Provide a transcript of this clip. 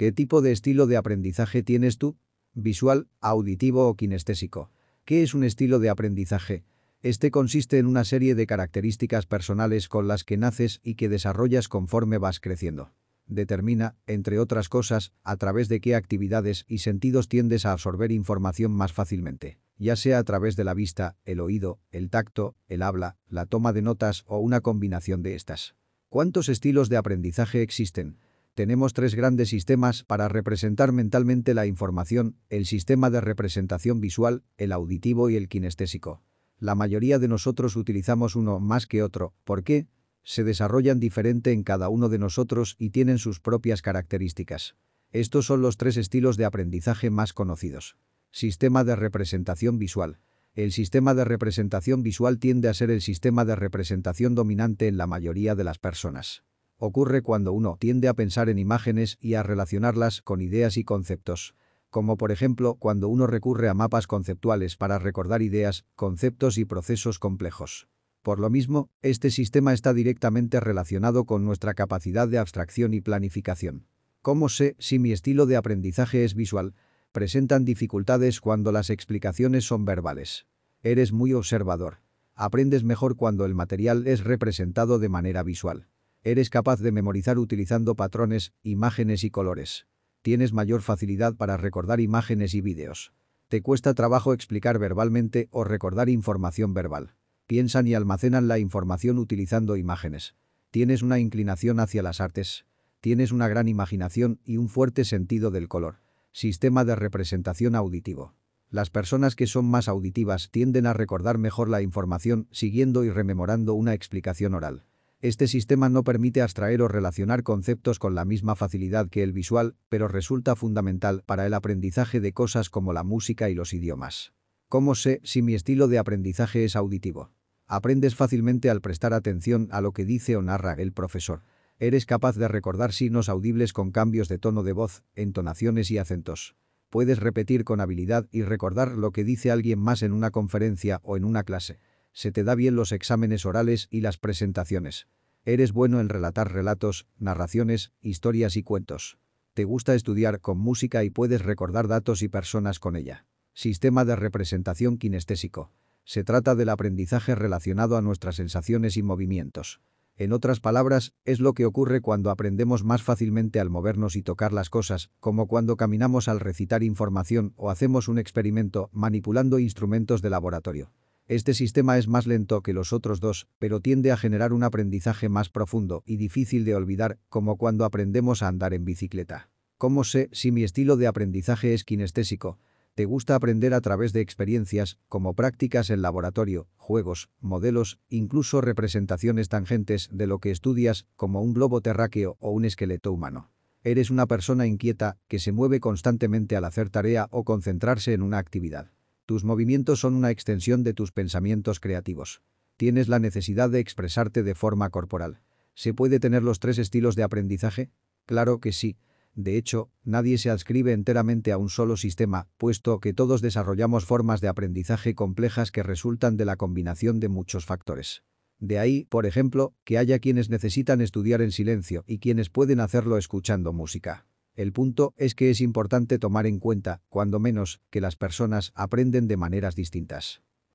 ¿Qué tipo de estilo de aprendizaje tienes tú? ¿Visual, auditivo o kinestésico? ¿Qué es un estilo de aprendizaje? Este consiste en una serie de características personales con las que naces y que desarrollas conforme vas creciendo. Determina, entre otras cosas, a través de qué actividades y sentidos tiendes a absorber información más fácilmente, ya sea a través de la vista, el oído, el tacto, el habla, la toma de notas o una combinación de estas. ¿Cuántos estilos de aprendizaje existen? Tenemos tres grandes sistemas para representar mentalmente la información, el sistema de representación visual, el auditivo y el kinestésico. La mayoría de nosotros utilizamos uno más que otro. ¿Por qué? Se desarrollan diferente en cada uno de nosotros y tienen sus propias características. Estos son los tres estilos de aprendizaje más conocidos. Sistema de representación visual. El sistema de representación visual tiende a ser el sistema de representación dominante en la mayoría de las personas. Ocurre cuando uno tiende a pensar en imágenes y a relacionarlas con ideas y conceptos como por ejemplo cuando uno recurre a mapas conceptuales para recordar ideas, conceptos y procesos complejos. Por lo mismo, este sistema está directamente relacionado con nuestra capacidad de abstracción y planificación. ¿Cómo sé si mi estilo de aprendizaje es visual? Presentan dificultades cuando las explicaciones son verbales. Eres muy observador. Aprendes mejor cuando el material es representado de manera visual. Eres capaz de memorizar utilizando patrones, imágenes y colores. Tienes mayor facilidad para recordar imágenes y vídeos. Te cuesta trabajo explicar verbalmente o recordar información verbal. Piensan y almacenan la información utilizando imágenes. Tienes una inclinación hacia las artes. Tienes una gran imaginación y un fuerte sentido del color. Sistema de representación auditivo. Las personas que son más auditivas tienden a recordar mejor la información siguiendo y rememorando una explicación oral. Este sistema no permite abstraer o relacionar conceptos con la misma facilidad que el visual, pero resulta fundamental para el aprendizaje de cosas como la música y los idiomas. ¿Cómo sé si mi estilo de aprendizaje es auditivo? Aprendes fácilmente al prestar atención a lo que dice o narra el profesor. Eres capaz de recordar signos audibles con cambios de tono de voz, entonaciones y acentos. Puedes repetir con habilidad y recordar lo que dice alguien más en una conferencia o en una clase se te da bien los exámenes orales y las presentaciones. Eres bueno en relatar relatos, narraciones, historias y cuentos. Te gusta estudiar con música y puedes recordar datos y personas con ella. Sistema de representación kinestésico. Se trata del aprendizaje relacionado a nuestras sensaciones y movimientos. En otras palabras, es lo que ocurre cuando aprendemos más fácilmente al movernos y tocar las cosas, como cuando caminamos al recitar información o hacemos un experimento manipulando instrumentos de laboratorio. Este sistema es más lento que los otros dos, pero tiende a generar un aprendizaje más profundo y difícil de olvidar, como cuando aprendemos a andar en bicicleta. ¿Cómo sé si mi estilo de aprendizaje es kinestésico? ¿Te gusta aprender a través de experiencias, como prácticas en laboratorio, juegos, modelos, incluso representaciones tangentes de lo que estudias, como un globo terráqueo o un esqueleto humano? Eres una persona inquieta que se mueve constantemente al hacer tarea o concentrarse en una actividad. Tus movimientos son una extensión de tus pensamientos creativos. Tienes la necesidad de expresarte de forma corporal. ¿Se puede tener los tres estilos de aprendizaje? Claro que sí. De hecho, nadie se adscribe enteramente a un solo sistema, puesto que todos desarrollamos formas de aprendizaje complejas que resultan de la combinación de muchos factores. De ahí, por ejemplo, que haya quienes necesitan estudiar en silencio y quienes pueden hacerlo escuchando música. El punto es que es importante tomar en cuenta, cuando menos, que las personas aprenden de maneras distintas.